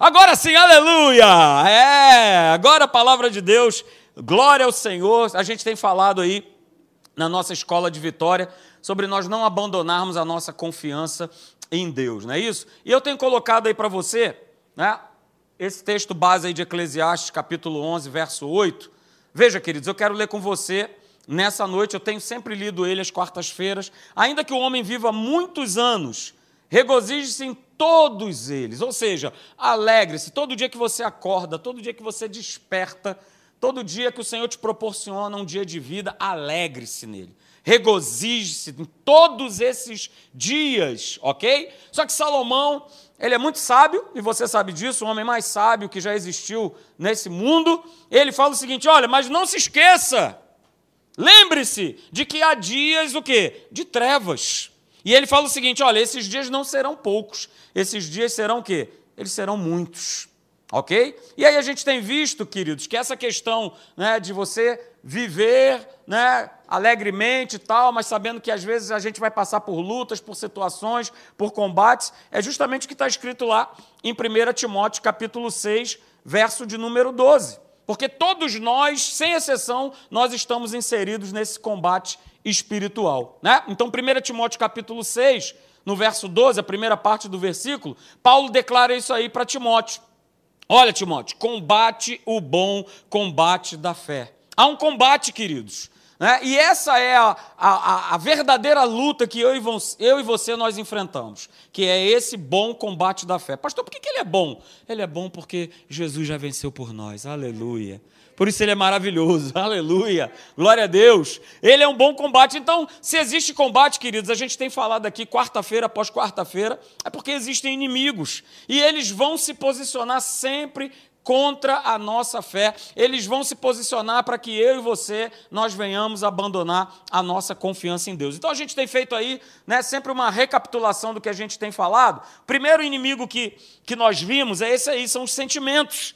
Agora sim, aleluia! É, agora a palavra de Deus, glória ao Senhor. A gente tem falado aí na nossa escola de vitória sobre nós não abandonarmos a nossa confiança em Deus, não é isso? E eu tenho colocado aí para você, né, esse texto base aí de Eclesiastes, capítulo 11, verso 8. Veja, queridos, eu quero ler com você nessa noite, eu tenho sempre lido ele às quartas-feiras. Ainda que o homem viva muitos anos, regozije-se em todos eles. Ou seja, alegre-se todo dia que você acorda, todo dia que você desperta, todo dia que o Senhor te proporciona um dia de vida, alegre-se nele. Regozije-se em todos esses dias, ok? Só que Salomão, ele é muito sábio, e você sabe disso, o homem mais sábio que já existiu nesse mundo. Ele fala o seguinte: olha, mas não se esqueça, lembre-se de que há dias o quê? De trevas. E ele fala o seguinte: olha, esses dias não serão poucos, esses dias serão o quê? Eles serão muitos. Ok? E aí a gente tem visto, queridos, que essa questão né, de você viver né, alegremente e tal, mas sabendo que às vezes a gente vai passar por lutas, por situações, por combates, é justamente o que está escrito lá em 1 Timóteo capítulo 6, verso de número 12. Porque todos nós, sem exceção, nós estamos inseridos nesse combate espiritual. Né? Então, 1 Timóteo capítulo 6, no verso 12, a primeira parte do versículo, Paulo declara isso aí para Timóteo. Olha, Timóteo, combate o bom combate da fé. Há um combate, queridos. Né? E essa é a, a, a, verdadeira luta que eu e, você, eu e você nós enfrentamos, que é esse bom combate da fé. Pastor, por que, que ele é bom? Ele é bom porque Jesus já venceu por nós. Aleluia. Por isso ele é maravilhoso. Aleluia. Glória a Deus. Ele é um bom combate. Então, se existe combate, queridos, a gente tem falado aqui quarta-feira após quarta-feira, é porque existem inimigos. E eles vão se posicionar sempre contra a nossa fé. Eles vão se posicionar para que eu e você nós venhamos abandonar a nossa confiança em Deus. Então a gente tem feito aí, né, sempre uma recapitulação do que a gente tem falado. Primeiro inimigo que, que nós vimos é esse aí, são os sentimentos.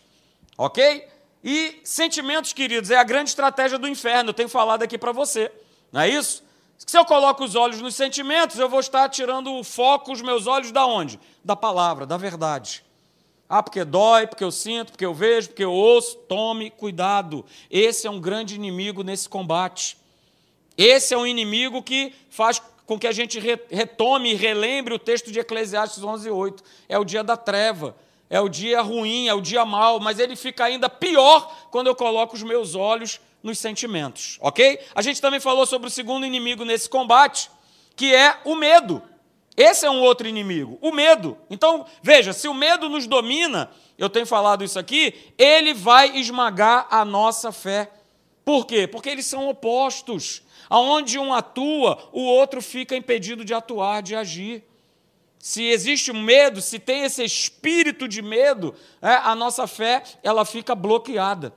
OK? E sentimentos, queridos, é a grande estratégia do inferno, eu tenho falado aqui para você, não é isso? Se eu coloco os olhos nos sentimentos, eu vou estar tirando o foco, os meus olhos da onde? Da palavra, da verdade. Ah, porque dói, porque eu sinto, porque eu vejo, porque eu ouço. Tome cuidado. Esse é um grande inimigo nesse combate. Esse é um inimigo que faz com que a gente retome e relembre o texto de Eclesiastes 11:8. É o dia da treva é o dia ruim, é o dia mal, mas ele fica ainda pior quando eu coloco os meus olhos nos sentimentos, ok? A gente também falou sobre o segundo inimigo nesse combate, que é o medo. Esse é um outro inimigo, o medo. Então, veja, se o medo nos domina, eu tenho falado isso aqui, ele vai esmagar a nossa fé. Por quê? Porque eles são opostos. Aonde um atua, o outro fica impedido de atuar, de agir se existe medo, se tem esse espírito de medo, é, a nossa fé ela fica bloqueada.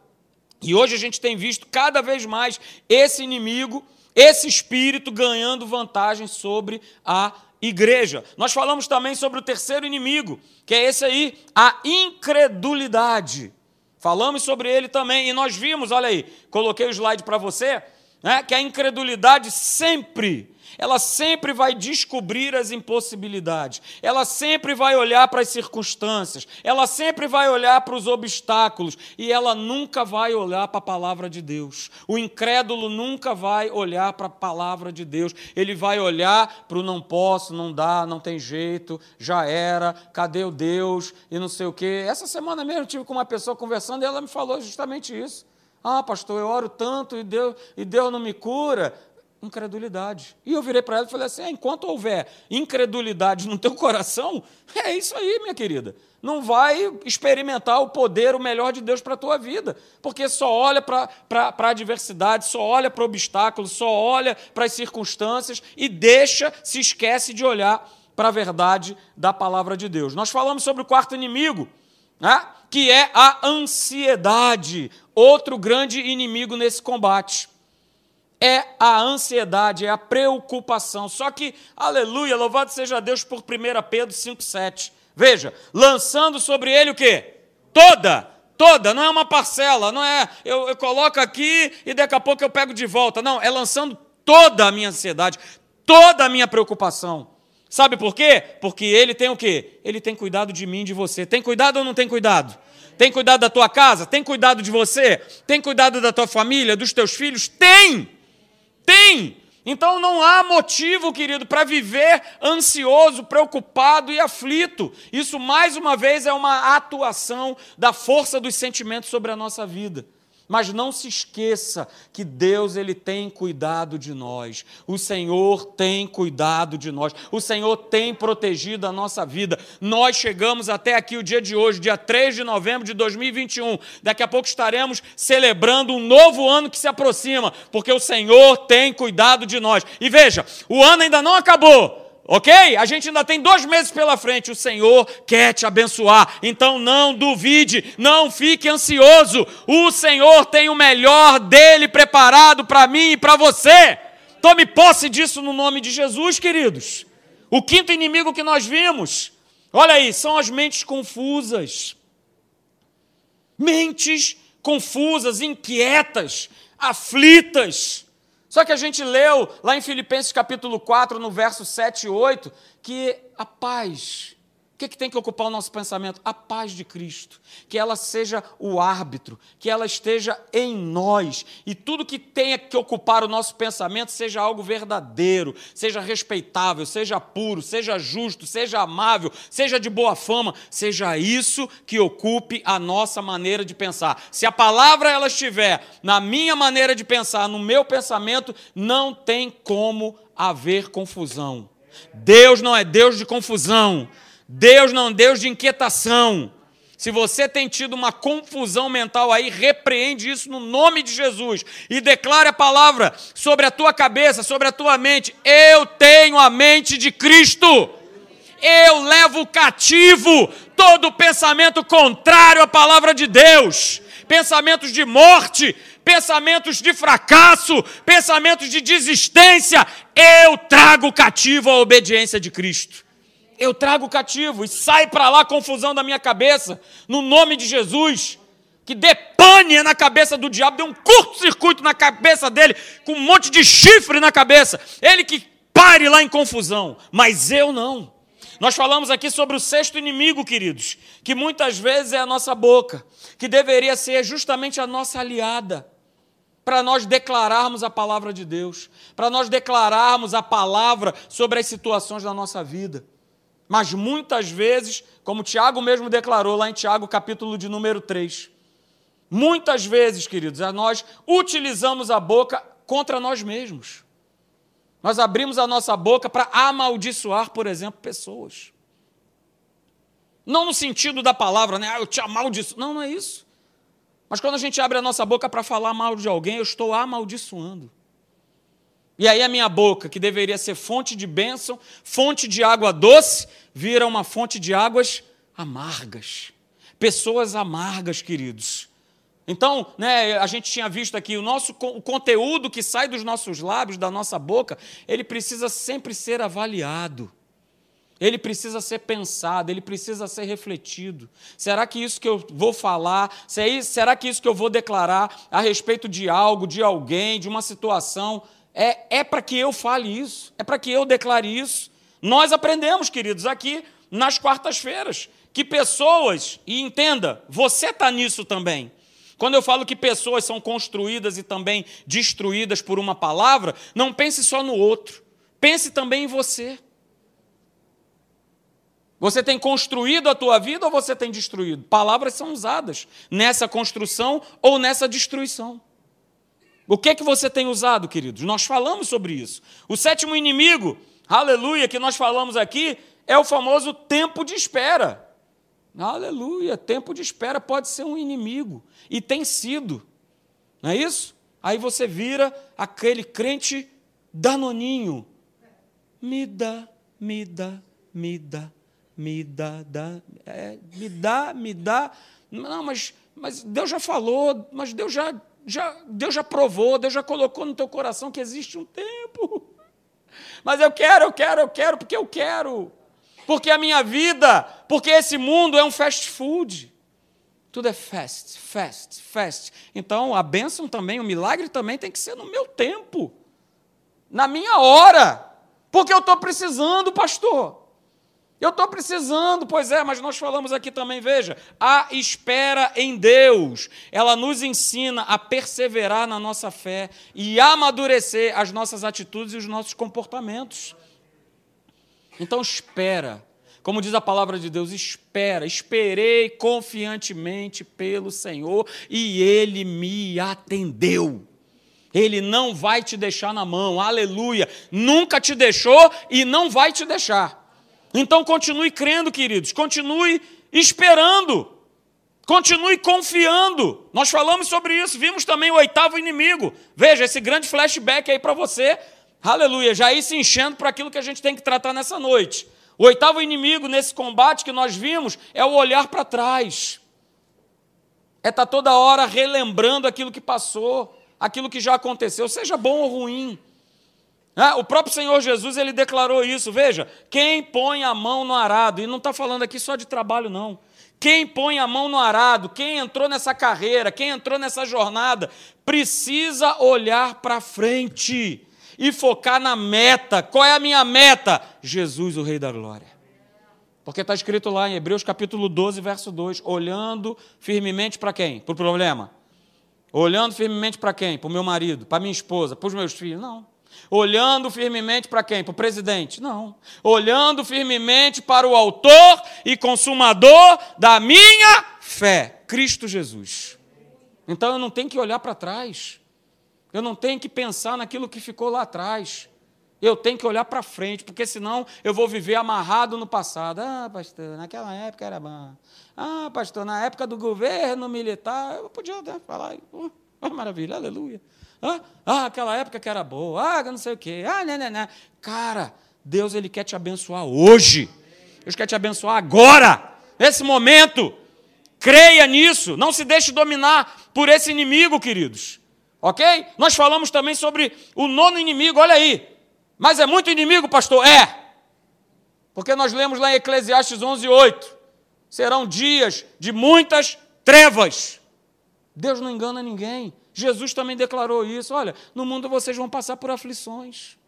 E hoje a gente tem visto cada vez mais esse inimigo, esse espírito ganhando vantagem sobre a igreja. Nós falamos também sobre o terceiro inimigo, que é esse aí, a incredulidade. Falamos sobre ele também e nós vimos, olha aí, coloquei o slide para você, né, que a incredulidade sempre ela sempre vai descobrir as impossibilidades, ela sempre vai olhar para as circunstâncias, ela sempre vai olhar para os obstáculos e ela nunca vai olhar para a palavra de Deus. O incrédulo nunca vai olhar para a palavra de Deus, ele vai olhar para o não posso, não dá, não tem jeito, já era, cadê o Deus e não sei o quê. Essa semana mesmo eu tive com uma pessoa conversando e ela me falou justamente isso. Ah, pastor, eu oro tanto e Deus, e Deus não me cura incredulidade. E eu virei para ela e falei assim: é, enquanto houver incredulidade no teu coração, é isso aí, minha querida. Não vai experimentar o poder, o melhor de Deus para a tua vida, porque só olha para a adversidade, só olha para o obstáculo, só olha para as circunstâncias e deixa, se esquece de olhar para a verdade da palavra de Deus. Nós falamos sobre o quarto inimigo, né? que é a ansiedade, outro grande inimigo nesse combate é a ansiedade, é a preocupação. Só que, aleluia, louvado seja Deus por 1 Pedro 5,7. Veja, lançando sobre ele o quê? Toda, toda, não é uma parcela, não é eu, eu coloco aqui e daqui a pouco eu pego de volta. Não, é lançando toda a minha ansiedade, toda a minha preocupação. Sabe por quê? Porque ele tem o quê? Ele tem cuidado de mim de você. Tem cuidado ou não tem cuidado? Tem cuidado da tua casa? Tem cuidado de você? Tem cuidado da tua família, dos teus filhos? Tem! Tem! Então não há motivo, querido, para viver ansioso, preocupado e aflito. Isso, mais uma vez, é uma atuação da força dos sentimentos sobre a nossa vida. Mas não se esqueça que Deus ele tem cuidado de nós. O Senhor tem cuidado de nós. O Senhor tem protegido a nossa vida. Nós chegamos até aqui o dia de hoje, dia 3 de novembro de 2021. Daqui a pouco estaremos celebrando um novo ano que se aproxima, porque o Senhor tem cuidado de nós. E veja, o ano ainda não acabou. Ok? A gente ainda tem dois meses pela frente. O Senhor quer te abençoar. Então não duvide, não fique ansioso. O Senhor tem o melhor dele preparado para mim e para você. Tome posse disso no nome de Jesus, queridos. O quinto inimigo que nós vimos, olha aí, são as mentes confusas. Mentes confusas, inquietas, aflitas. Só que a gente leu lá em Filipenses capítulo 4, no verso 7 e 8, que a paz o que, que tem que ocupar o nosso pensamento? A paz de Cristo. Que ela seja o árbitro, que ela esteja em nós. E tudo que tenha que ocupar o nosso pensamento seja algo verdadeiro, seja respeitável, seja puro, seja justo, seja amável, seja de boa fama, seja isso que ocupe a nossa maneira de pensar. Se a palavra ela estiver na minha maneira de pensar, no meu pensamento, não tem como haver confusão. Deus não é Deus de confusão. Deus não é Deus de inquietação. Se você tem tido uma confusão mental aí, repreende isso no nome de Jesus e declare a palavra sobre a tua cabeça, sobre a tua mente. Eu tenho a mente de Cristo. Eu levo cativo todo pensamento contrário à palavra de Deus. Pensamentos de morte, pensamentos de fracasso, pensamentos de desistência. Eu trago cativo a obediência de Cristo eu trago cativo e sai para lá confusão da minha cabeça, no nome de Jesus. Que dê pane na cabeça do diabo, dê um curto-circuito na cabeça dele, com um monte de chifre na cabeça. Ele que pare lá em confusão, mas eu não. Nós falamos aqui sobre o sexto inimigo, queridos, que muitas vezes é a nossa boca, que deveria ser justamente a nossa aliada, para nós declararmos a palavra de Deus, para nós declararmos a palavra sobre as situações da nossa vida. Mas muitas vezes, como Tiago mesmo declarou lá em Tiago, capítulo de número 3, muitas vezes, queridos, nós utilizamos a boca contra nós mesmos. Nós abrimos a nossa boca para amaldiçoar, por exemplo, pessoas. Não no sentido da palavra, né? Ah, eu te amaldiçoo. Não, não é isso. Mas quando a gente abre a nossa boca para falar mal de alguém, eu estou amaldiçoando. E aí a minha boca, que deveria ser fonte de bênção, fonte de água doce, vira uma fonte de águas amargas. Pessoas amargas, queridos. Então, né, a gente tinha visto aqui, o nosso o conteúdo que sai dos nossos lábios, da nossa boca, ele precisa sempre ser avaliado. Ele precisa ser pensado, ele precisa ser refletido. Será que isso que eu vou falar, será que isso que eu vou declarar a respeito de algo, de alguém, de uma situação, é, é para que eu fale isso, é para que eu declare isso. Nós aprendemos, queridos, aqui nas quartas-feiras, que pessoas, e entenda, você está nisso também. Quando eu falo que pessoas são construídas e também destruídas por uma palavra, não pense só no outro, pense também em você. Você tem construído a tua vida ou você tem destruído? Palavras são usadas nessa construção ou nessa destruição. O que é que você tem usado, queridos? Nós falamos sobre isso. O sétimo inimigo, aleluia, que nós falamos aqui, é o famoso tempo de espera. Aleluia, tempo de espera pode ser um inimigo, e tem sido, não é isso? Aí você vira aquele crente danoninho. Me dá, me dá, me dá, me dá, dá, é, me dá, me dá. Não, mas, mas Deus já falou, mas Deus já já, Deus já provou, Deus já colocou no teu coração que existe um tempo. Mas eu quero, eu quero, eu quero, porque eu quero. Porque a minha vida, porque esse mundo é um fast food. Tudo é fast, fast, fast. Então a bênção também, o milagre também tem que ser no meu tempo, na minha hora. Porque eu estou precisando, pastor. Eu estou precisando, pois é, mas nós falamos aqui também, veja, a espera em Deus, ela nos ensina a perseverar na nossa fé e amadurecer as nossas atitudes e os nossos comportamentos. Então, espera, como diz a palavra de Deus, espera, esperei confiantemente pelo Senhor e Ele me atendeu. Ele não vai te deixar na mão, aleluia, nunca te deixou e não vai te deixar. Então continue crendo, queridos, continue esperando, continue confiando. Nós falamos sobre isso, vimos também o oitavo inimigo. Veja, esse grande flashback aí para você, aleluia, já ir se enchendo para aquilo que a gente tem que tratar nessa noite. O oitavo inimigo nesse combate que nós vimos é o olhar para trás. É estar tá toda hora relembrando aquilo que passou, aquilo que já aconteceu, seja bom ou ruim. É, o próprio Senhor Jesus ele declarou isso. Veja, quem põe a mão no arado, e não está falando aqui só de trabalho, não. Quem põe a mão no arado, quem entrou nessa carreira, quem entrou nessa jornada, precisa olhar para frente e focar na meta. Qual é a minha meta? Jesus, o Rei da Glória. Porque está escrito lá em Hebreus capítulo 12, verso 2: olhando firmemente para quem? Para o problema. Olhando firmemente para quem? Para o meu marido, para minha esposa, para os meus filhos. Não. Olhando firmemente para quem? Para o presidente? Não. Olhando firmemente para o autor e consumador da minha fé, Cristo Jesus. Então eu não tenho que olhar para trás. Eu não tenho que pensar naquilo que ficou lá atrás. Eu tenho que olhar para frente, porque senão eu vou viver amarrado no passado. Ah, pastor, naquela época era bom. Ah, pastor, na época do governo militar, eu podia até falar, oh, oh maravilha, aleluia. Ah, ah, aquela época que era boa. Ah, não sei o quê. Ah, né, né, né. Cara, Deus ele quer te abençoar hoje. Deus quer te abençoar agora, nesse momento. Creia nisso. Não se deixe dominar por esse inimigo, queridos. Ok? Nós falamos também sobre o nono inimigo. Olha aí. Mas é muito inimigo, pastor? É. Porque nós lemos lá em Eclesiastes 11, 8. Serão dias de muitas trevas. Deus não engana ninguém. Jesus também declarou isso. Olha, no mundo vocês vão passar por aflições.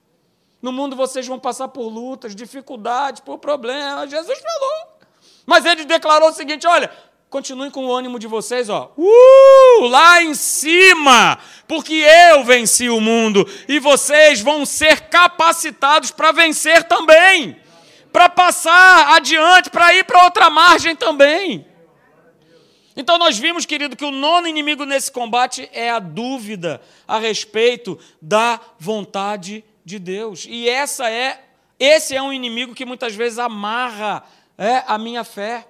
No mundo vocês vão passar por lutas, dificuldades, por problemas. Jesus falou. Mas ele declarou o seguinte: olha, continuem com o ânimo de vocês, ó. Uh, lá em cima, porque eu venci o mundo e vocês vão ser capacitados para vencer também, para passar adiante, para ir para outra margem também. Então nós vimos, querido, que o nono inimigo nesse combate é a dúvida a respeito da vontade de Deus. E essa é esse é um inimigo que muitas vezes amarra é, a minha fé.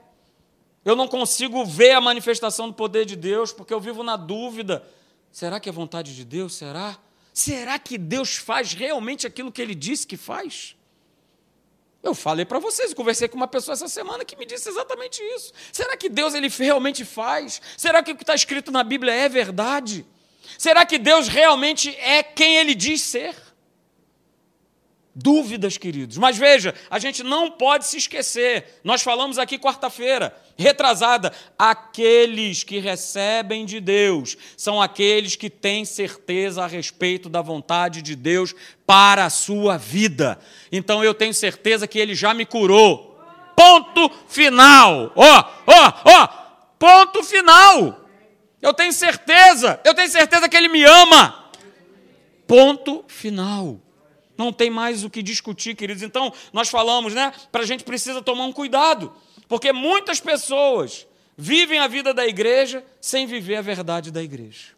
Eu não consigo ver a manifestação do poder de Deus porque eu vivo na dúvida. Será que é vontade de Deus? Será? Será que Deus faz realmente aquilo que ele disse que faz? Eu falei para vocês, eu conversei com uma pessoa essa semana que me disse exatamente isso. Será que Deus ele realmente faz? Será que o que está escrito na Bíblia é verdade? Será que Deus realmente é quem ele diz ser? Dúvidas, queridos. Mas veja, a gente não pode se esquecer. Nós falamos aqui quarta-feira, retrasada. Aqueles que recebem de Deus são aqueles que têm certeza a respeito da vontade de Deus para a sua vida. Então eu tenho certeza que Ele já me curou. Ponto final. Ó, ó, ó. Ponto final. Eu tenho certeza. Eu tenho certeza que Ele me ama. Ponto final. Não tem mais o que discutir, queridos. Então, nós falamos, né? Para a gente precisa tomar um cuidado, porque muitas pessoas vivem a vida da igreja sem viver a verdade da igreja.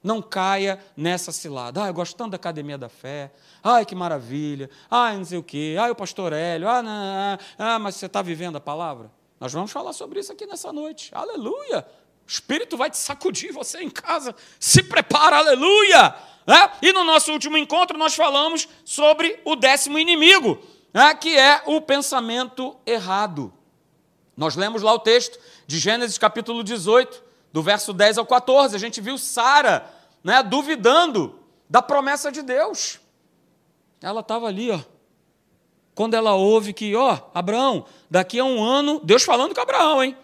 Não caia nessa cilada. Ah, eu gosto tanto da academia da fé. Ai, que maravilha. Ai, não sei o quê. Ai, o pastor Hélio. Ah, não, não, ah mas você está vivendo a palavra? Nós vamos falar sobre isso aqui nessa noite. Aleluia. Espírito vai te sacudir você em casa. Se prepara, aleluia. Né? E no nosso último encontro nós falamos sobre o décimo inimigo, né? que é o pensamento errado. Nós lemos lá o texto de Gênesis capítulo 18, do verso 10 ao 14. A gente viu Sara né, duvidando da promessa de Deus. Ela estava ali, ó. Quando ela ouve que, ó, Abraão, daqui a um ano, Deus falando com Abraão, hein?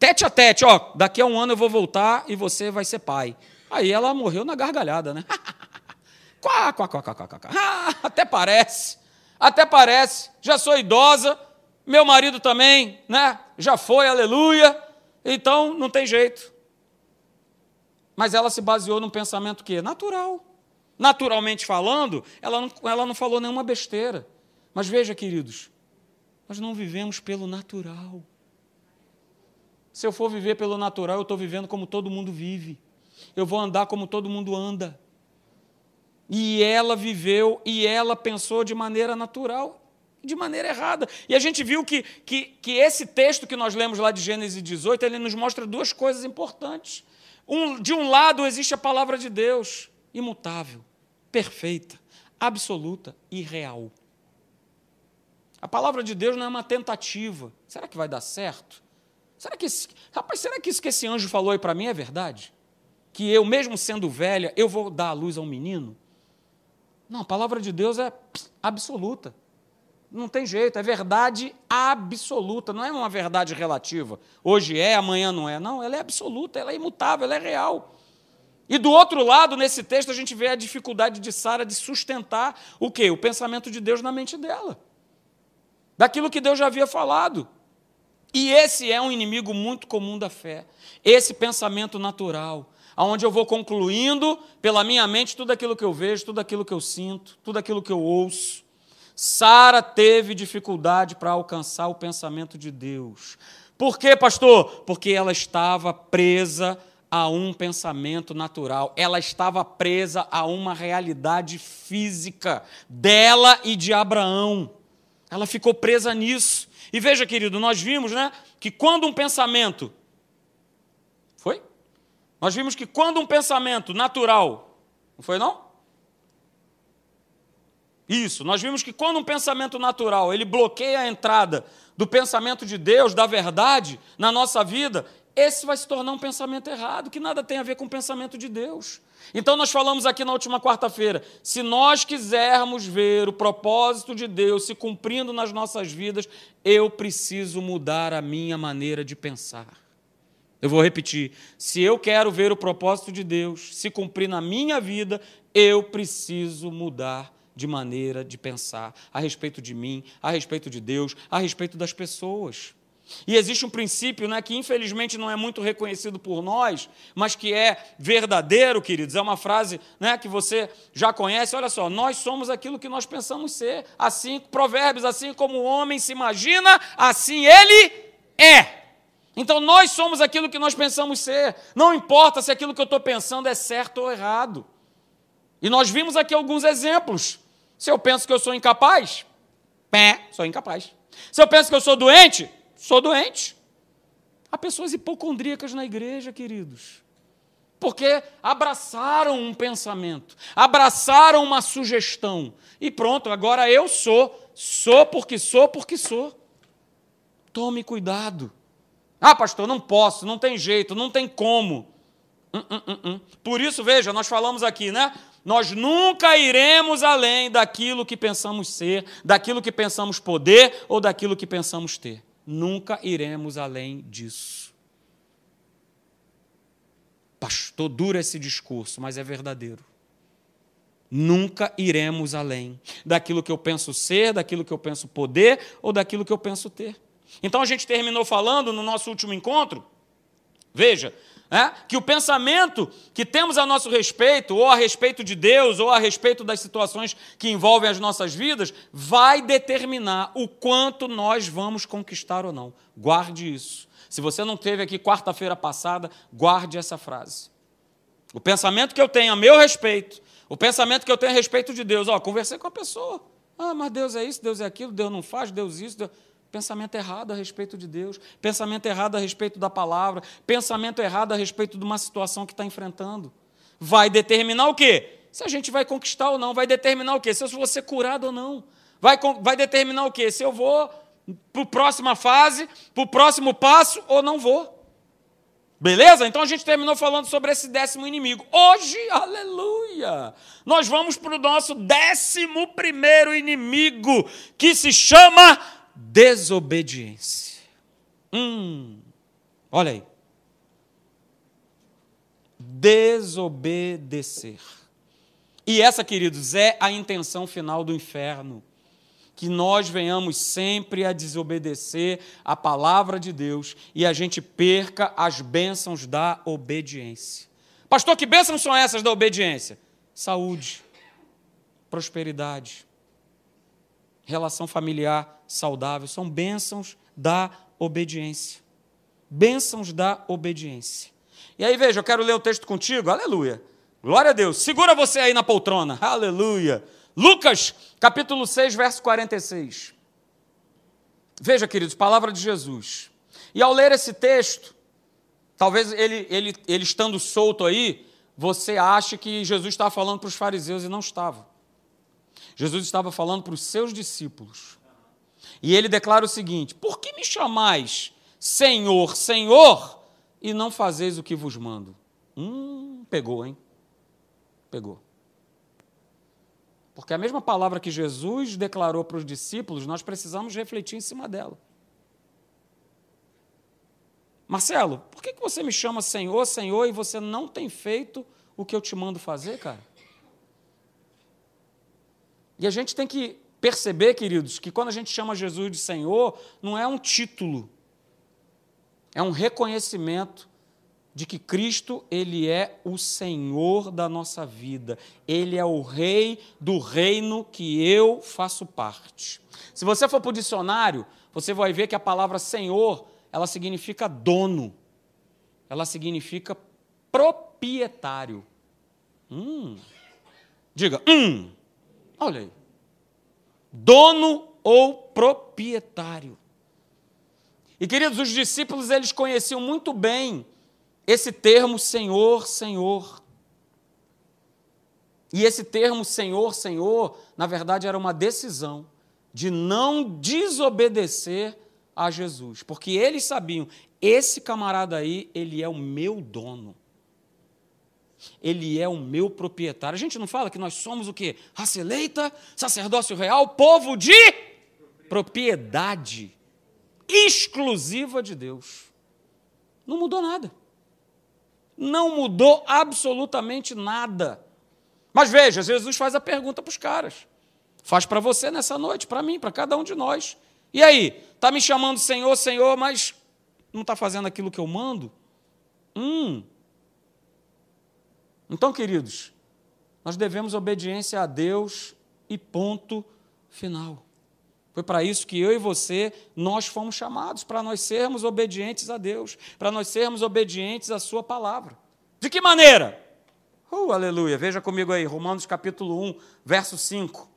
Tete a tete, ó, daqui a um ano eu vou voltar e você vai ser pai. Aí ela morreu na gargalhada, né? Quá, quá, quá, quá, quá, quá. Ah, até parece, até parece. Já sou idosa, meu marido também, né? Já foi, aleluia. Então não tem jeito. Mas ela se baseou num pensamento que natural. Naturalmente falando, ela não, ela não falou nenhuma besteira. Mas veja, queridos, nós não vivemos pelo natural. Se eu for viver pelo natural, eu estou vivendo como todo mundo vive. Eu vou andar como todo mundo anda. E ela viveu e ela pensou de maneira natural, de maneira errada. E a gente viu que, que, que esse texto que nós lemos lá de Gênesis 18, ele nos mostra duas coisas importantes. Um, de um lado existe a palavra de Deus, imutável, perfeita, absoluta e real. A palavra de Deus não é uma tentativa. Será que vai dar certo? Será que esse, rapaz, será que isso que esse anjo falou aí para mim é verdade? Que eu, mesmo sendo velha, eu vou dar a luz a um menino? Não, a palavra de Deus é absoluta. Não tem jeito, é verdade absoluta, não é uma verdade relativa. Hoje é, amanhã não é. Não, ela é absoluta, ela é imutável, ela é real. E do outro lado, nesse texto, a gente vê a dificuldade de Sara de sustentar o quê? O pensamento de Deus na mente dela. Daquilo que Deus já havia falado. E esse é um inimigo muito comum da fé. Esse pensamento natural, aonde eu vou concluindo pela minha mente tudo aquilo que eu vejo, tudo aquilo que eu sinto, tudo aquilo que eu ouço. Sara teve dificuldade para alcançar o pensamento de Deus. Por quê, pastor? Porque ela estava presa a um pensamento natural, ela estava presa a uma realidade física dela e de Abraão. Ela ficou presa nisso. E veja, querido, nós vimos, né, que quando um pensamento foi? Nós vimos que quando um pensamento natural, não foi não? Isso, nós vimos que quando um pensamento natural, ele bloqueia a entrada do pensamento de Deus, da verdade na nossa vida, esse vai se tornar um pensamento errado, que nada tem a ver com o pensamento de Deus. Então, nós falamos aqui na última quarta-feira: se nós quisermos ver o propósito de Deus se cumprindo nas nossas vidas, eu preciso mudar a minha maneira de pensar. Eu vou repetir: se eu quero ver o propósito de Deus se cumprir na minha vida, eu preciso mudar de maneira de pensar a respeito de mim, a respeito de Deus, a respeito das pessoas. E existe um princípio né, que, infelizmente, não é muito reconhecido por nós, mas que é verdadeiro, queridos. É uma frase né, que você já conhece. Olha só, nós somos aquilo que nós pensamos ser. Assim, provérbios, assim como o homem se imagina, assim ele é. Então, nós somos aquilo que nós pensamos ser. Não importa se aquilo que eu estou pensando é certo ou errado. E nós vimos aqui alguns exemplos. Se eu penso que eu sou incapaz, pé, sou incapaz. Se eu penso que eu sou doente, sou doente. Há pessoas hipocondríacas na igreja, queridos. Porque abraçaram um pensamento, abraçaram uma sugestão. E pronto, agora eu sou. Sou porque sou, porque sou. Tome cuidado. Ah, pastor, não posso, não tem jeito, não tem como. Hum, hum, hum. Por isso, veja, nós falamos aqui, né? Nós nunca iremos além daquilo que pensamos ser, daquilo que pensamos poder ou daquilo que pensamos ter. Nunca iremos além disso. Pastor, dura esse discurso, mas é verdadeiro. Nunca iremos além daquilo que eu penso ser, daquilo que eu penso poder ou daquilo que eu penso ter. Então a gente terminou falando no nosso último encontro, veja, é, que o pensamento que temos a nosso respeito, ou a respeito de Deus, ou a respeito das situações que envolvem as nossas vidas, vai determinar o quanto nós vamos conquistar ou não. Guarde isso. Se você não teve aqui quarta-feira passada, guarde essa frase. O pensamento que eu tenho a meu respeito, o pensamento que eu tenho a respeito de Deus, ó, conversei com a pessoa. Ah, mas Deus é isso, Deus é aquilo, Deus não faz, Deus isso, Deus... Pensamento errado a respeito de Deus, pensamento errado a respeito da palavra, pensamento errado a respeito de uma situação que está enfrentando. Vai determinar o quê? Se a gente vai conquistar ou não. Vai determinar o quê? Se eu vou ser curado ou não. Vai, vai determinar o quê? Se eu vou para a próxima fase, para o próximo passo ou não vou. Beleza? Então a gente terminou falando sobre esse décimo inimigo. Hoje, aleluia! Nós vamos para o nosso décimo primeiro inimigo, que se chama desobediência. Hum, olha aí. Desobedecer. E essa, queridos, é a intenção final do inferno. Que nós venhamos sempre a desobedecer a palavra de Deus e a gente perca as bênçãos da obediência. Pastor, que bênçãos são essas da obediência? Saúde, prosperidade, relação familiar saudável, são bênçãos da obediência. Bênçãos da obediência. E aí, veja, eu quero ler o texto contigo, aleluia. Glória a Deus. Segura você aí na poltrona, aleluia. Lucas, capítulo 6, verso 46. Veja, queridos, palavra de Jesus. E ao ler esse texto, talvez ele, ele, ele estando solto aí, você ache que Jesus estava falando para os fariseus e não estava. Jesus estava falando para os seus discípulos. E ele declara o seguinte: Por que me chamais Senhor, Senhor, e não fazeis o que vos mando? Hum, pegou, hein? Pegou. Porque a mesma palavra que Jesus declarou para os discípulos, nós precisamos refletir em cima dela. Marcelo, por que você me chama Senhor, Senhor, e você não tem feito o que eu te mando fazer, cara? E a gente tem que perceber, queridos, que quando a gente chama Jesus de Senhor, não é um título, é um reconhecimento de que Cristo, ele é o Senhor da nossa vida. Ele é o rei do reino que eu faço parte. Se você for para o dicionário, você vai ver que a palavra Senhor, ela significa dono. Ela significa proprietário. Hum. Diga, hum. Olha aí. Dono ou proprietário. E queridos, os discípulos eles conheciam muito bem esse termo Senhor, Senhor. E esse termo Senhor, Senhor, na verdade era uma decisão de não desobedecer a Jesus, porque eles sabiam, esse camarada aí, ele é o meu dono ele é o meu proprietário. A gente não fala que nós somos o quê? Raça eleita, sacerdócio real, povo de propriedade exclusiva de Deus. Não mudou nada. Não mudou absolutamente nada. Mas veja, Jesus faz a pergunta para os caras. Faz para você nessa noite, para mim, para cada um de nós. E aí, está me chamando Senhor, Senhor, mas não está fazendo aquilo que eu mando? Hum, então, queridos, nós devemos obediência a Deus e ponto final. Foi para isso que eu e você, nós fomos chamados, para nós sermos obedientes a Deus, para nós sermos obedientes à Sua palavra. De que maneira? Uh, aleluia. Veja comigo aí, Romanos capítulo 1, verso 5.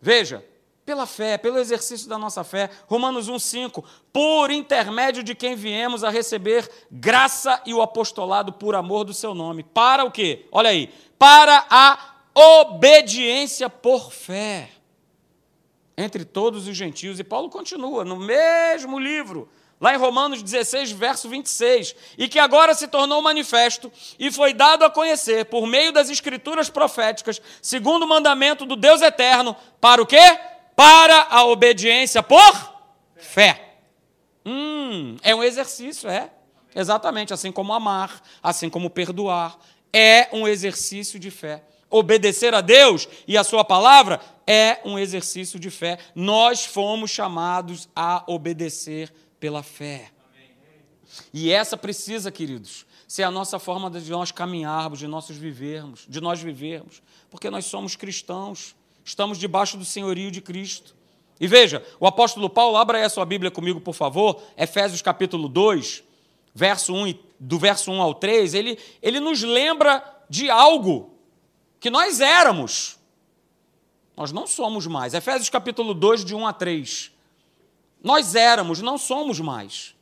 Veja, pela fé, pelo exercício da nossa fé. Romanos 1,5. Por intermédio de quem viemos a receber graça e o apostolado por amor do seu nome. Para o quê? Olha aí. Para a obediência por fé entre todos os gentios. E Paulo continua no mesmo livro, lá em Romanos 16, verso 26, e que agora se tornou manifesto e foi dado a conhecer por meio das escrituras proféticas, segundo o mandamento do Deus eterno, para o quê? Para a obediência por fé. Hum, é um exercício, é. Exatamente, assim como amar, assim como perdoar, é um exercício de fé. Obedecer a Deus e a Sua palavra é um exercício de fé. Nós fomos chamados a obedecer pela fé. E essa precisa, queridos, ser a nossa forma de nós caminharmos, de nós vivermos, de nós vivermos, porque nós somos cristãos estamos debaixo do senhorio de Cristo. E veja, o apóstolo Paulo, abra aí a sua Bíblia comigo, por favor, Efésios capítulo 2, verso 1, do verso 1 ao 3, ele, ele nos lembra de algo que nós éramos. Nós não somos mais. Efésios capítulo 2, de 1 a 3. Nós éramos, não somos mais.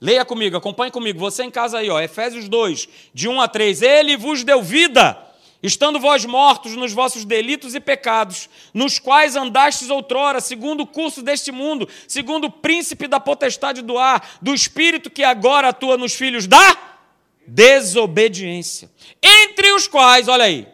Leia comigo, acompanhe comigo. Você em casa aí, ó, Efésios 2, de 1 a 3. Ele vos deu vida estando vós mortos nos vossos delitos e pecados, nos quais andastes outrora, segundo o curso deste mundo, segundo o príncipe da potestade do ar, do espírito que agora atua nos filhos da desobediência, entre os quais, olha aí,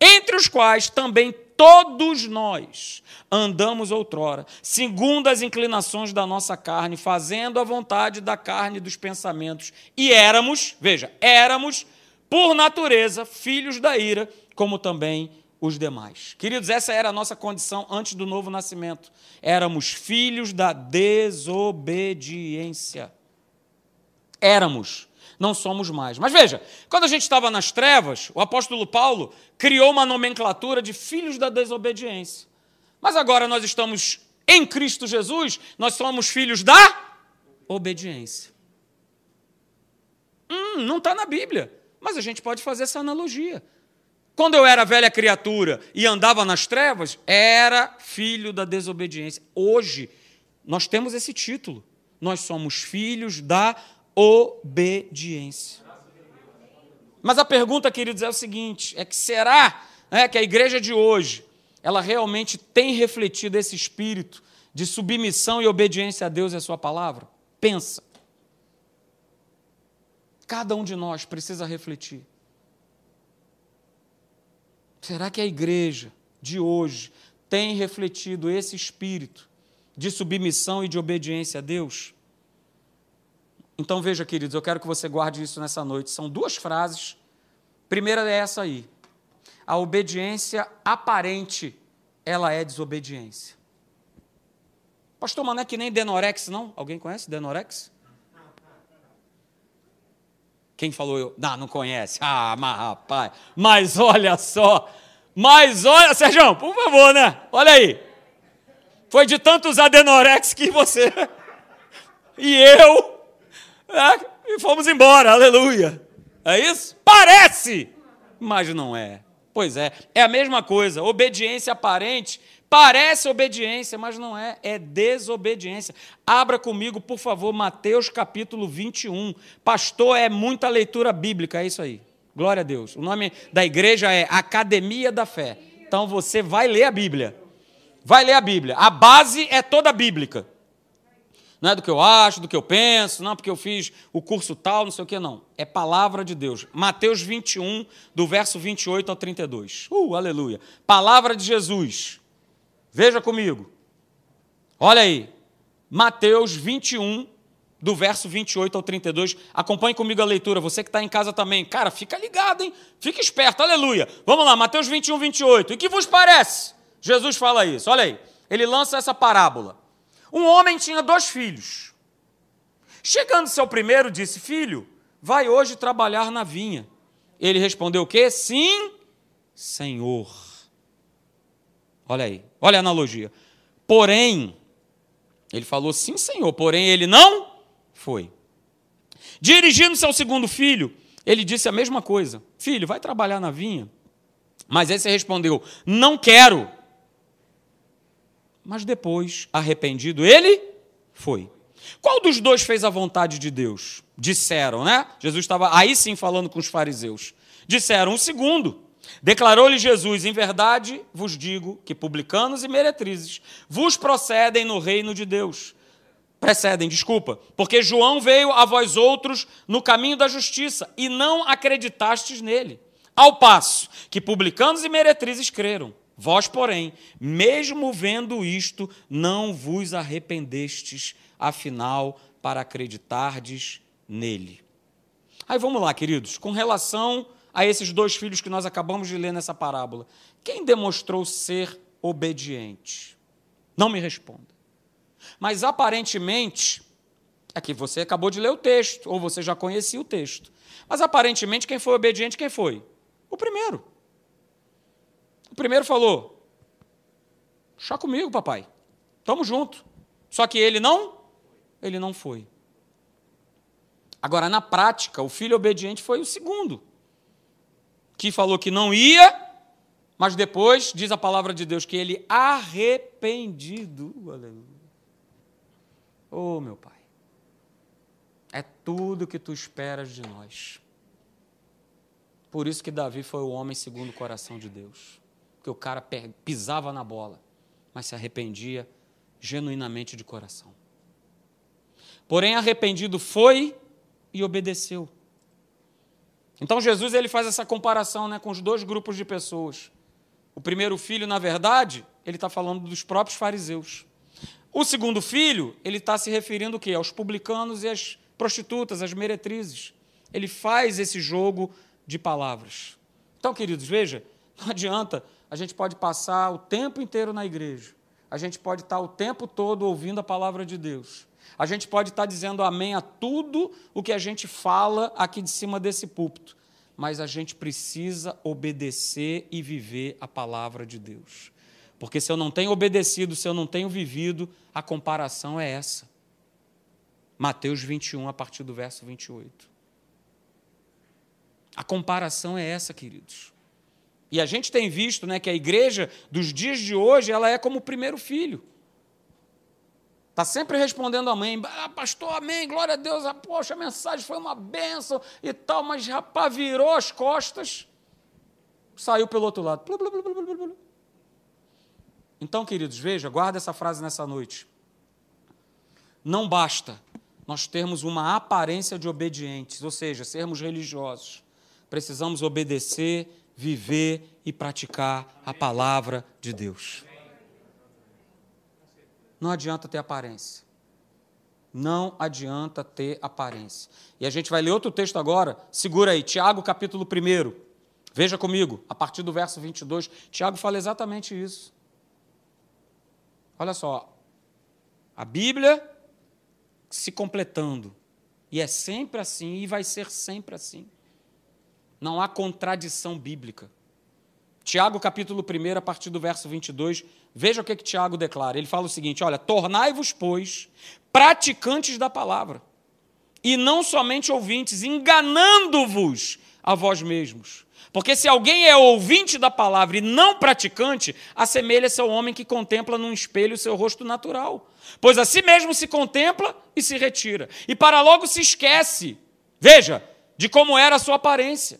entre os quais também todos nós andamos outrora, segundo as inclinações da nossa carne, fazendo a vontade da carne e dos pensamentos, e éramos, veja, éramos por natureza, filhos da ira, como também os demais. Queridos, essa era a nossa condição antes do novo nascimento. Éramos filhos da desobediência. Éramos, não somos mais. Mas veja, quando a gente estava nas trevas, o apóstolo Paulo criou uma nomenclatura de filhos da desobediência. Mas agora nós estamos em Cristo Jesus, nós somos filhos da obediência. Hum, não está na Bíblia, mas a gente pode fazer essa analogia. Quando eu era velha criatura e andava nas trevas, era filho da desobediência. Hoje, nós temos esse título. Nós somos filhos da obediência. Mas a pergunta, queridos, é o seguinte: é que será né, que a igreja de hoje ela realmente tem refletido esse espírito de submissão e obediência a Deus e a Sua palavra? Pensa. Cada um de nós precisa refletir. Será que a igreja de hoje tem refletido esse espírito de submissão e de obediência a Deus? Então veja, queridos, eu quero que você guarde isso nessa noite. São duas frases. Primeira é essa aí. A obediência aparente, ela é desobediência. Pastor, mas não é que nem Denorex, não? Alguém conhece Denorex? Quem falou eu? Não, não conhece. Ah, mas rapaz. Mas olha só. Mas olha, Sérgio, por favor, né? Olha aí. Foi de tantos adenorex que você e eu né? e fomos embora. Aleluia. É isso? Parece, mas não é. Pois é, é a mesma coisa. Obediência aparente Parece obediência, mas não é, é desobediência. Abra comigo, por favor, Mateus capítulo 21. Pastor, é muita leitura bíblica, é isso aí. Glória a Deus. O nome da igreja é Academia da Fé. Então você vai ler a Bíblia. Vai ler a Bíblia. A base é toda bíblica. Não é do que eu acho, do que eu penso, não porque eu fiz o curso tal, não sei o que, não. É palavra de Deus. Mateus 21, do verso 28 ao 32. Uh, aleluia. Palavra de Jesus. Veja comigo. Olha aí. Mateus 21, do verso 28 ao 32. Acompanhe comigo a leitura. Você que está em casa também. Cara, fica ligado, hein? Fica esperto. Aleluia. Vamos lá, Mateus 21, 28. E que vos parece? Jesus fala isso. Olha aí. Ele lança essa parábola. Um homem tinha dois filhos. Chegando seu primeiro, disse: Filho, vai hoje trabalhar na vinha. Ele respondeu o quê? Sim, Senhor. Olha aí. Olha a analogia. Porém, ele falou sim, senhor, porém ele não foi. Dirigindo-se ao segundo filho, ele disse a mesma coisa: Filho, vai trabalhar na vinha. Mas esse respondeu: Não quero. Mas depois, arrependido, ele foi. Qual dos dois fez a vontade de Deus? Disseram, né? Jesus estava aí sim falando com os fariseus. Disseram o segundo. Declarou-lhe Jesus: Em verdade vos digo que publicanos e meretrizes vos procedem no reino de Deus. Precedem, desculpa, porque João veio a vós outros no caminho da justiça e não acreditastes nele. Ao passo que publicanos e meretrizes creram. Vós, porém, mesmo vendo isto, não vos arrependestes, afinal, para acreditardes nele. Aí vamos lá, queridos, com relação a esses dois filhos que nós acabamos de ler nessa parábola? Quem demonstrou ser obediente? Não me responda. Mas aparentemente, é que você acabou de ler o texto, ou você já conhecia o texto. Mas aparentemente, quem foi obediente, quem foi? O primeiro. O primeiro falou: Chá comigo, papai. Tamo junto. Só que ele não, ele não foi. Agora, na prática, o filho obediente foi o segundo que falou que não ia, mas depois diz a palavra de Deus que ele arrependido. Aleluia. Oh, meu Pai. É tudo que tu esperas de nós. Por isso que Davi foi o homem segundo o coração de Deus. Porque o cara pisava na bola, mas se arrependia genuinamente de coração. Porém, arrependido foi e obedeceu. Então Jesus ele faz essa comparação né, com os dois grupos de pessoas. O primeiro filho, na verdade, ele está falando dos próprios fariseus. O segundo filho, ele está se referindo o quê? Aos publicanos e às prostitutas, às meretrizes. Ele faz esse jogo de palavras. Então, queridos, veja, Não adianta, a gente pode passar o tempo inteiro na igreja, a gente pode estar o tempo todo ouvindo a palavra de Deus, a gente pode estar dizendo amém a tudo o que a gente fala aqui de cima desse púlpito, mas a gente precisa obedecer e viver a palavra de Deus. Porque se eu não tenho obedecido, se eu não tenho vivido, a comparação é essa. Mateus 21, a partir do verso 28. A comparação é essa, queridos. E a gente tem visto né, que a igreja dos dias de hoje ela é como o primeiro filho. Está sempre respondendo amém. Ah, pastor, amém, glória a Deus. Ah, poxa, a mensagem foi uma bênção e tal, mas rapaz, virou as costas, saiu pelo outro lado. Então, queridos, veja, guarda essa frase nessa noite. Não basta nós termos uma aparência de obedientes, ou seja, sermos religiosos. Precisamos obedecer, viver e praticar a palavra de Deus. Não adianta ter aparência. Não adianta ter aparência. E a gente vai ler outro texto agora. Segura aí, Tiago, capítulo 1. Veja comigo, a partir do verso 22. Tiago fala exatamente isso. Olha só, a Bíblia se completando. E é sempre assim e vai ser sempre assim. Não há contradição bíblica. Tiago, capítulo 1, a partir do verso 22, veja o que, que Tiago declara. Ele fala o seguinte: Olha, tornai-vos, pois, praticantes da palavra, e não somente ouvintes, enganando-vos a vós mesmos. Porque se alguém é ouvinte da palavra e não praticante, assemelha-se ao homem que contempla num espelho o seu rosto natural. Pois a si mesmo se contempla e se retira. E para logo se esquece, veja, de como era a sua aparência.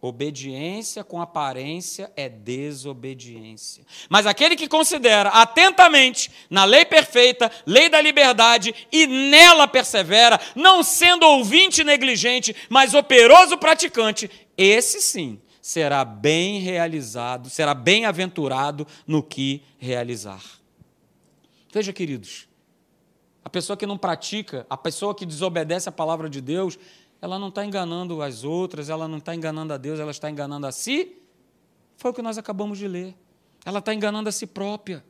Obediência com aparência é desobediência. Mas aquele que considera atentamente na lei perfeita, lei da liberdade, e nela persevera, não sendo ouvinte negligente, mas operoso praticante, esse sim será bem realizado, será bem-aventurado no que realizar. Veja, queridos, a pessoa que não pratica, a pessoa que desobedece a palavra de Deus, ela não está enganando as outras, ela não está enganando a Deus, ela está enganando a si. Foi o que nós acabamos de ler. Ela está enganando a si própria.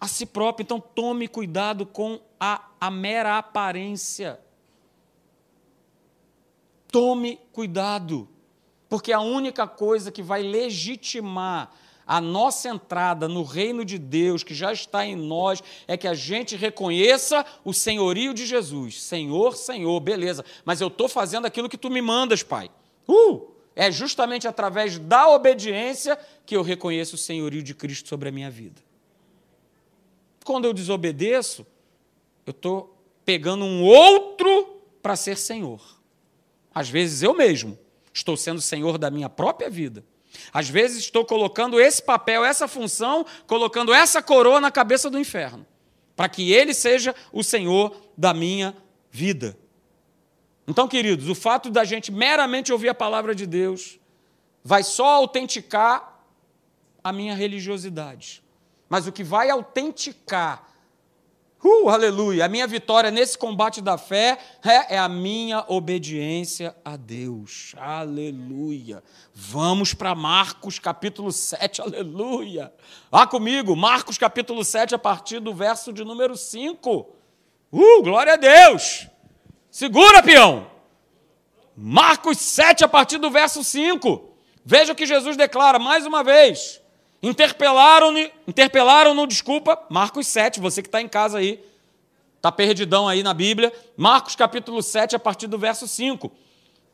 A si própria. Então, tome cuidado com a, a mera aparência. Tome cuidado, porque a única coisa que vai legitimar a nossa entrada no reino de Deus que já está em nós é que a gente reconheça o senhorio de Jesus. Senhor, Senhor, beleza, mas eu estou fazendo aquilo que tu me mandas, Pai. Uh! É justamente através da obediência que eu reconheço o senhorio de Cristo sobre a minha vida. Quando eu desobedeço, eu estou pegando um outro para ser Senhor. Às vezes eu mesmo estou sendo Senhor da minha própria vida. Às vezes estou colocando esse papel, essa função, colocando essa coroa na cabeça do inferno, para que ele seja o Senhor da minha vida. Então, queridos, o fato da gente meramente ouvir a palavra de Deus vai só autenticar a minha religiosidade. Mas o que vai autenticar Uh, aleluia! A minha vitória nesse combate da fé é, é, a minha obediência a Deus. Aleluia! Vamos para Marcos capítulo 7, aleluia! Vá comigo, Marcos capítulo 7, a partir do verso de número 5. Uh, glória a Deus! Segura, peão! Marcos 7, a partir do verso 5. Veja o que Jesus declara mais uma vez. Interpelaram-no, interpelaram desculpa, Marcos 7, você que está em casa aí, está perdidão aí na Bíblia, Marcos capítulo 7, a partir do verso 5.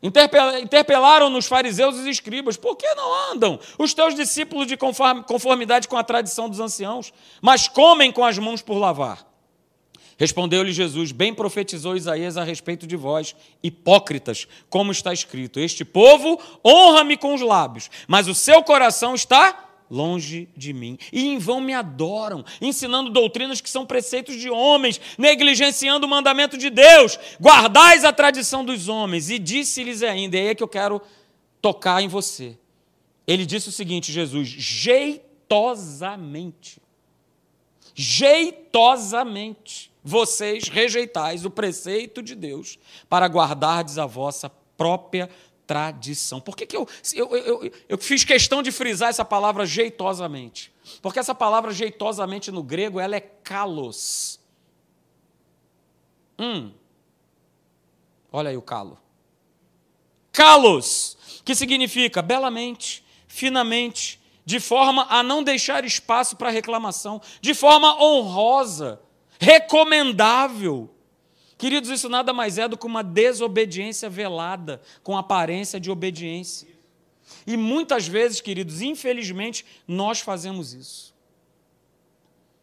Interpelaram nos fariseus e os escribas: por que não andam os teus discípulos de conformidade com a tradição dos anciãos, mas comem com as mãos por lavar? Respondeu-lhe Jesus: Bem profetizou Isaías a respeito de vós, hipócritas, como está escrito: Este povo honra-me com os lábios, mas o seu coração está longe de mim. E em vão me adoram, ensinando doutrinas que são preceitos de homens, negligenciando o mandamento de Deus. Guardais a tradição dos homens. E disse-lhes ainda, e aí é que eu quero tocar em você. Ele disse o seguinte, Jesus, jeitosamente, jeitosamente, vocês rejeitais o preceito de Deus para guardardes a vossa própria tradição. Por que, que eu, eu, eu, eu fiz questão de frisar essa palavra jeitosamente? Porque essa palavra jeitosamente no grego ela é kalos. Hum. Olha aí o calo. Kalos, que significa belamente, finamente, de forma a não deixar espaço para reclamação, de forma honrosa, recomendável. Queridos, isso nada mais é do que uma desobediência velada, com aparência de obediência. E muitas vezes, queridos, infelizmente, nós fazemos isso.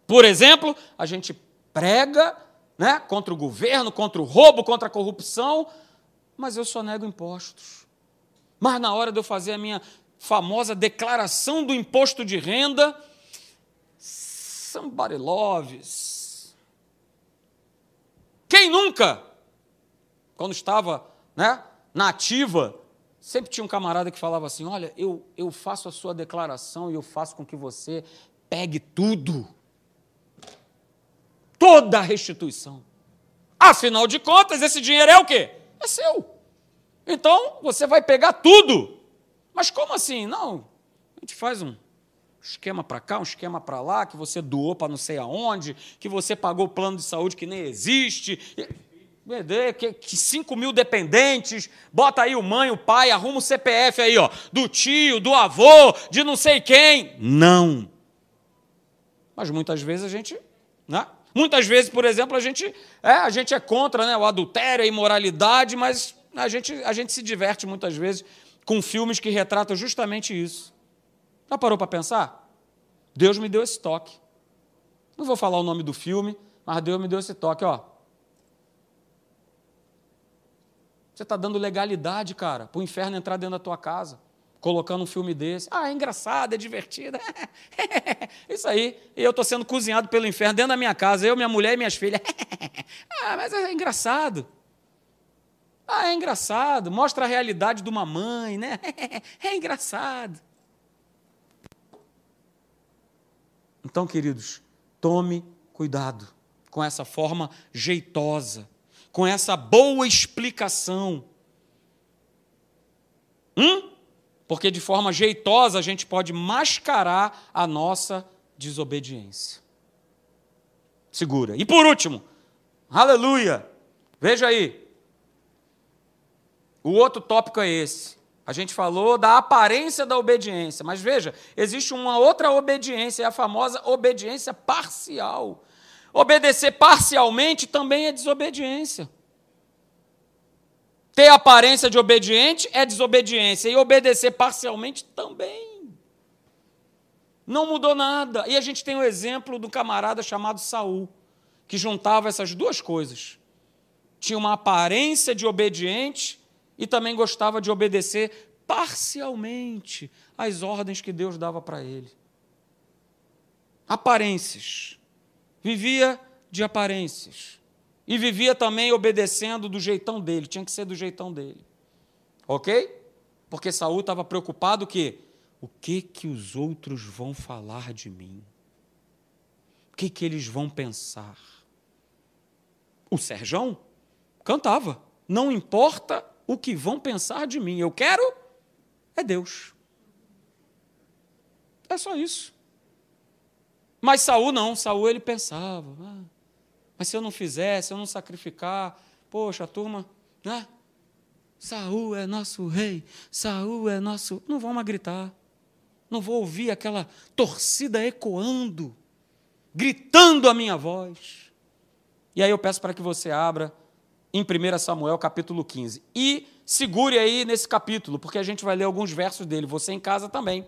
Por exemplo, a gente prega né, contra o governo, contra o roubo, contra a corrupção, mas eu só nego impostos. Mas na hora de eu fazer a minha famosa declaração do imposto de renda, somebody loves. Quem nunca, quando estava né, na ativa, sempre tinha um camarada que falava assim: Olha, eu, eu faço a sua declaração e eu faço com que você pegue tudo. Toda a restituição. Afinal de contas, esse dinheiro é o quê? É seu. Então, você vai pegar tudo. Mas como assim? Não, a gente faz um esquema para cá, um esquema para lá, que você doou para não sei aonde, que você pagou plano de saúde que nem existe. Que, que 5 mil dependentes, bota aí o mãe, o pai, arruma o CPF aí, ó, do tio, do avô, de não sei quem. Não. Mas muitas vezes a gente, né? Muitas vezes, por exemplo, a gente é, a gente é contra né, o adultério, a imoralidade, mas a gente, a gente se diverte muitas vezes com filmes que retratam justamente isso. Já parou para pensar? Deus me deu esse toque. Não vou falar o nome do filme, mas Deus me deu esse toque, ó. Você está dando legalidade, cara, para o inferno entrar dentro da tua casa, colocando um filme desse. Ah, é engraçado, é divertido. Isso aí. E eu estou sendo cozinhado pelo inferno dentro da minha casa, eu, minha mulher e minhas filhas. ah, mas é engraçado. Ah, é engraçado, mostra a realidade de uma mãe, né? É engraçado. Então, queridos, tome cuidado com essa forma jeitosa, com essa boa explicação. Hum? Porque de forma jeitosa a gente pode mascarar a nossa desobediência. Segura. E por último, aleluia. Veja aí, o outro tópico é esse. A gente falou da aparência da obediência, mas veja, existe uma outra obediência, é a famosa obediência parcial. Obedecer parcialmente também é desobediência. Ter aparência de obediente é desobediência, e obedecer parcialmente também. Não mudou nada. E a gente tem o exemplo do camarada chamado Saul, que juntava essas duas coisas. Tinha uma aparência de obediente e também gostava de obedecer parcialmente às ordens que Deus dava para ele. Aparências. Vivia de aparências. E vivia também obedecendo do jeitão dele, tinha que ser do jeitão dele. OK? Porque Saul estava preocupado que o que que os outros vão falar de mim? O que que eles vão pensar? O Serjão cantava, não importa o que vão pensar de mim. Eu quero é Deus. É só isso. Mas Saul não, Saul ele pensava, ah, mas se eu não fizer, se eu não sacrificar, poxa, turma, né? Saul é nosso rei, Saul é nosso. Não vão mais gritar. Não vou ouvir aquela torcida ecoando, gritando a minha voz. E aí eu peço para que você abra em 1 Samuel capítulo 15. E segure aí nesse capítulo, porque a gente vai ler alguns versos dele, você em casa também.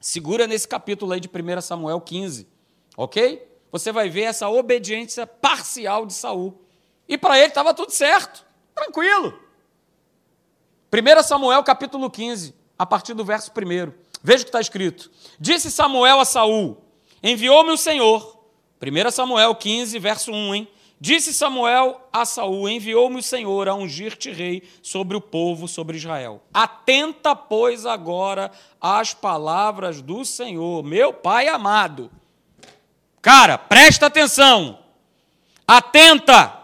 Segura nesse capítulo aí de 1 Samuel 15, ok? Você vai ver essa obediência parcial de Saul. E para ele estava tudo certo, tranquilo. 1 Samuel capítulo 15, a partir do verso 1. Veja o que está escrito. Disse Samuel a Saul: Enviou-me o Senhor. 1 Samuel 15, verso 1, hein? Disse Samuel a Saul: Enviou-me o Senhor a ungir-te rei sobre o povo, sobre Israel. Atenta, pois, agora às palavras do Senhor, meu pai amado. Cara, presta atenção. Atenta.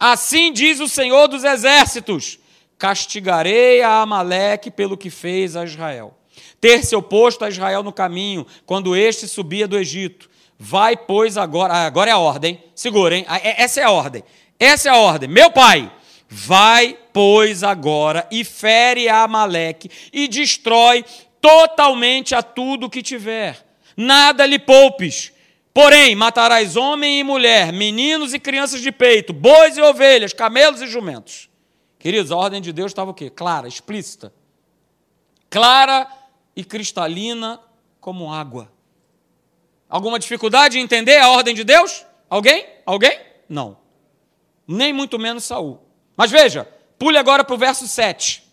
Assim diz o Senhor dos exércitos: castigarei a Amaleque pelo que fez a Israel. Ter se oposto a Israel no caminho, quando este subia do Egito. Vai, pois, agora. Ah, agora é a ordem. Segurem. Ah, é, essa é a ordem. Essa é a ordem. Meu pai, vai, pois, agora e fere a Amaleque e destrói totalmente a tudo que tiver. Nada lhe poupes. Porém, matarás homem e mulher, meninos e crianças de peito, bois e ovelhas, camelos e jumentos. Queridos, a ordem de Deus estava o quê? Clara, explícita. Clara e cristalina como água. Alguma dificuldade em entender a ordem de Deus? Alguém? Alguém? Não. Nem muito menos Saul. Mas veja, pule agora para o verso 7.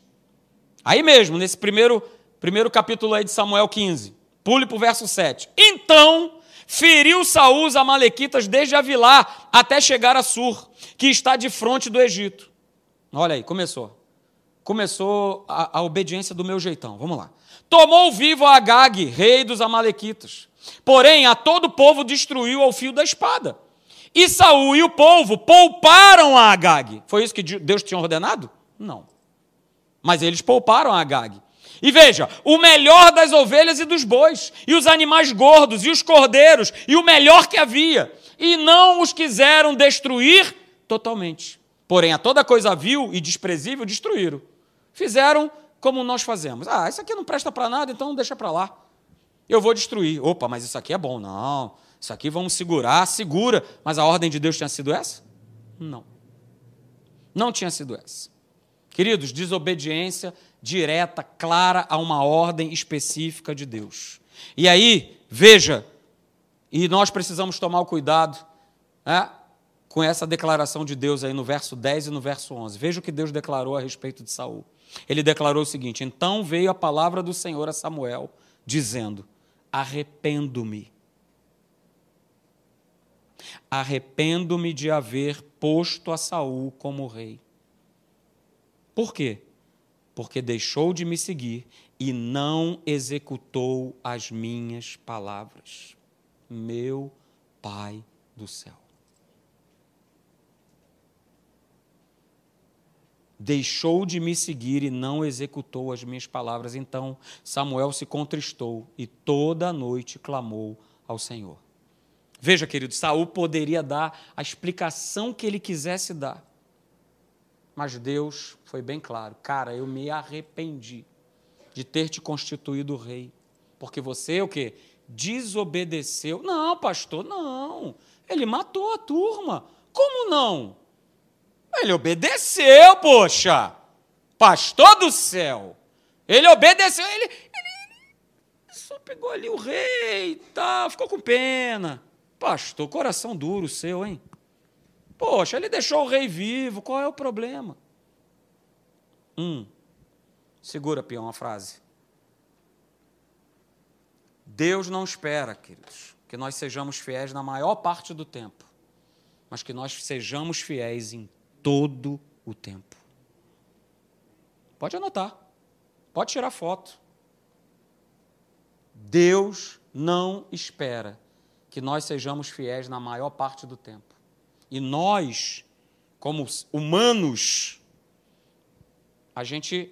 Aí mesmo, nesse primeiro, primeiro capítulo aí de Samuel 15. Pule para o verso 7. Então feriu Saul os amalequitas desde Avilá até chegar a Sur, que está de frente do Egito. Olha aí, começou. Começou a, a obediência do meu jeitão. Vamos lá. Tomou vivo a Agag, rei dos amalequitas Porém, a todo o povo destruiu ao fio da espada. E Saul e o povo pouparam a Agag. Foi isso que Deus tinha ordenado? Não. Mas eles pouparam a Agag. E veja, o melhor das ovelhas e dos bois, e os animais gordos, e os cordeiros, e o melhor que havia, e não os quiseram destruir totalmente. Porém, a toda coisa vil e desprezível destruíram. Fizeram como nós fazemos. Ah, isso aqui não presta para nada, então deixa para lá eu vou destruir. Opa, mas isso aqui é bom. Não, isso aqui vamos segurar, segura. Mas a ordem de Deus tinha sido essa? Não. Não tinha sido essa. Queridos, desobediência direta, clara a uma ordem específica de Deus. E aí, veja, e nós precisamos tomar o cuidado né, com essa declaração de Deus aí no verso 10 e no verso 11. Veja o que Deus declarou a respeito de Saul. Ele declarou o seguinte: Então veio a palavra do Senhor a Samuel, dizendo: arrependo-me. Arrependo-me de haver posto a Saul como rei. Por quê? Porque deixou de me seguir e não executou as minhas palavras. Meu Pai do céu. Deixou de me seguir e não executou as minhas palavras. Então Samuel se contristou e toda a noite clamou ao Senhor. Veja, querido, Saul poderia dar a explicação que ele quisesse dar. Mas Deus foi bem claro: "Cara, eu me arrependi de ter te constituído rei, porque você o quê? Desobedeceu. Não, pastor, não. Ele matou a turma. Como não? Ele obedeceu, poxa. Pastor do céu. Ele obedeceu. Ele, ele, ele só pegou ali o rei e tal, ficou com pena. Pastor, coração duro seu, hein? Poxa, ele deixou o rei vivo, qual é o problema? Um, segura, peão, a frase. Deus não espera, queridos, que nós sejamos fiéis na maior parte do tempo, mas que nós sejamos fiéis em todo o tempo. Pode anotar, pode tirar foto. Deus não espera que nós sejamos fiéis na maior parte do tempo. E nós, como humanos, a gente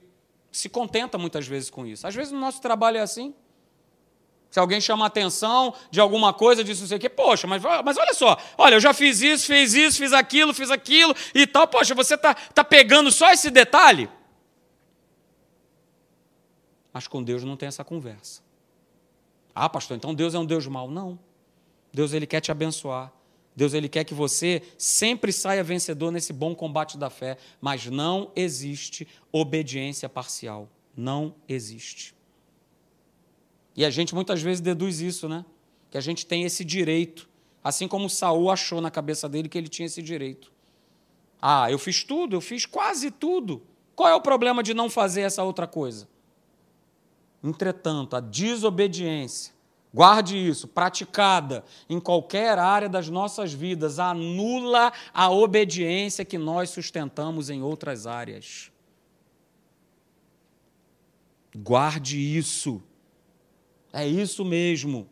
se contenta muitas vezes com isso. Às vezes o nosso trabalho é assim. Se alguém chama atenção de alguma coisa, diz não sei o quê, poxa, mas, mas olha só, olha, eu já fiz isso, fiz isso, fiz aquilo, fiz aquilo e tal, poxa, você está tá pegando só esse detalhe? Mas com Deus não tem essa conversa. Ah, pastor, então Deus é um Deus mau. Não. Deus ele quer te abençoar. Deus ele quer que você sempre saia vencedor nesse bom combate da fé, mas não existe obediência parcial. Não existe. E a gente muitas vezes deduz isso, né? Que a gente tem esse direito, assim como Saul achou na cabeça dele que ele tinha esse direito. Ah, eu fiz tudo, eu fiz quase tudo. Qual é o problema de não fazer essa outra coisa? Entretanto, a desobediência, guarde isso, praticada em qualquer área das nossas vidas, anula a obediência que nós sustentamos em outras áreas. Guarde isso. É isso mesmo.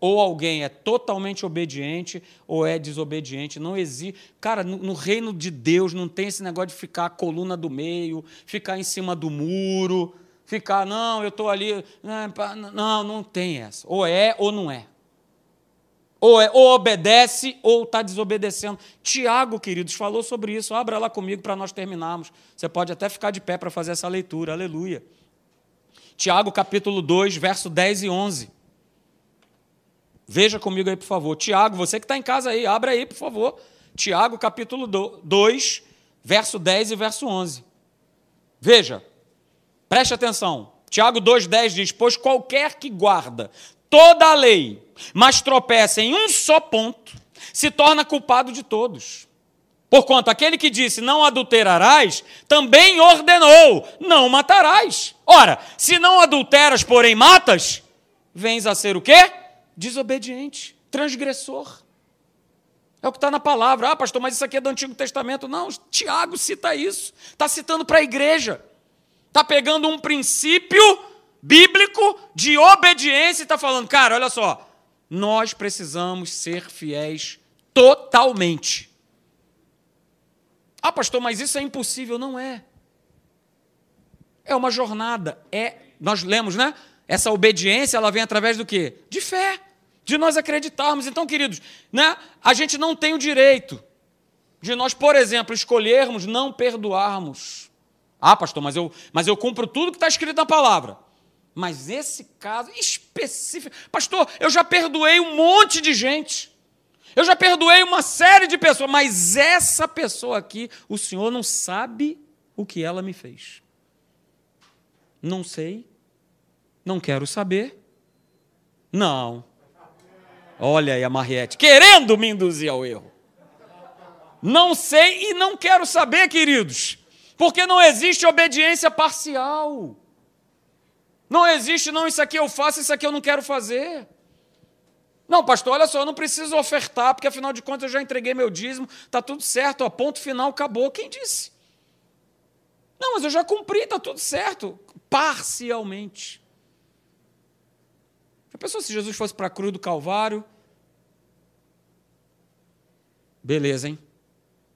Ou alguém é totalmente obediente ou é desobediente. Não existe. Cara, no, no, reino de Deus não tem esse negócio de ficar a coluna do meio, ficar em cima do muro, ficar, não, eu estou ali. Não, não tem essa. Ou é ou não é. Ou, é, ou obedece ou está desobedecendo. Tiago, queridos, falou sobre isso. Abra lá comigo para nós terminarmos. Você pode até ficar de pé para fazer essa leitura. Aleluia. Tiago, capítulo 2, verso 10 e 11. Veja comigo aí, por favor. Tiago, você que está em casa aí, abra aí, por favor. Tiago, capítulo 2, verso 10 e verso 11. Veja, preste atenção. Tiago 2,10 diz: Pois qualquer que guarda toda a lei, mas tropeça em um só ponto, se torna culpado de todos. Porquanto aquele que disse não adulterarás, também ordenou: não matarás. Ora, se não adulteras, porém matas, vens a ser o quê? Desobediente, transgressor. É o que está na palavra. Ah, pastor, mas isso aqui é do Antigo Testamento. Não, Tiago cita isso. Está citando para a igreja. Está pegando um princípio bíblico de obediência e está falando, cara, olha só, nós precisamos ser fiéis totalmente. Ah, pastor, mas isso é impossível. Não é. É uma jornada. É, nós lemos, né? Essa obediência, ela vem através do quê? De fé. De nós acreditarmos. Então, queridos, né? A gente não tem o direito de nós, por exemplo, escolhermos não perdoarmos. Ah, pastor, mas eu, mas eu cumpro tudo que está escrito na palavra. Mas esse caso específico. Pastor, eu já perdoei um monte de gente. Eu já perdoei uma série de pessoas, mas essa pessoa aqui, o Senhor não sabe o que ela me fez. Não sei. Não quero saber. Não. Olha aí a Mariette, querendo me induzir ao erro. Não sei e não quero saber, queridos, porque não existe obediência parcial. Não existe, não, isso aqui eu faço, isso aqui eu não quero fazer. Não, pastor, olha só, eu não preciso ofertar, porque afinal de contas eu já entreguei meu dízimo, está tudo certo, ó, ponto final, acabou. Quem disse? Não, mas eu já cumpri, está tudo certo. Parcialmente. Já pensou se Jesus fosse para a cruz do Calvário? Beleza, hein?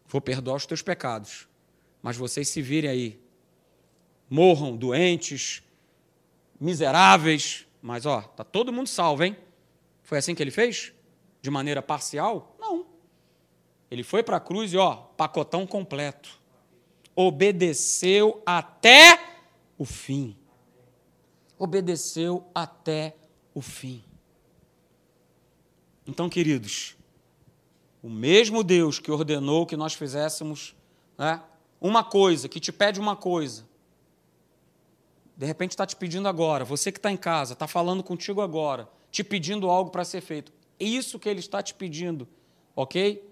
Vou perdoar os teus pecados. Mas vocês se virem aí. Morram doentes, miseráveis, mas ó, tá todo mundo salvo, hein? Foi assim que ele fez? De maneira parcial? Não. Ele foi para a cruz e ó, pacotão completo. Obedeceu até o fim. Obedeceu até o fim. Então, queridos, o mesmo Deus que ordenou que nós fizéssemos né, uma coisa, que te pede uma coisa, de repente está te pedindo agora, você que está em casa, está falando contigo agora, te pedindo algo para ser feito. Isso que ele está te pedindo, ok?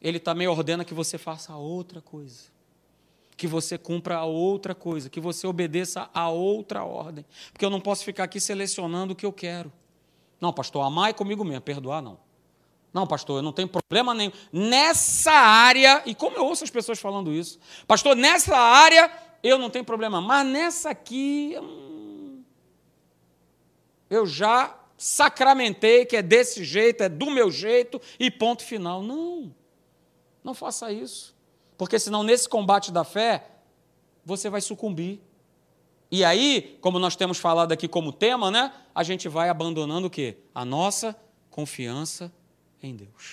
Ele também ordena que você faça outra coisa. Que você cumpra a outra coisa, que você obedeça a outra ordem. Porque eu não posso ficar aqui selecionando o que eu quero. Não, pastor, amar é comigo mesmo, perdoar não. Não, pastor, eu não tenho problema nenhum. Nessa área, e como eu ouço as pessoas falando isso, pastor, nessa área eu não tenho problema. Mas nessa aqui, hum, eu já sacramentei que é desse jeito, é do meu jeito e ponto final. Não, não faça isso. Porque senão, nesse combate da fé, você vai sucumbir. E aí, como nós temos falado aqui como tema, né? A gente vai abandonando o quê? A nossa confiança em Deus.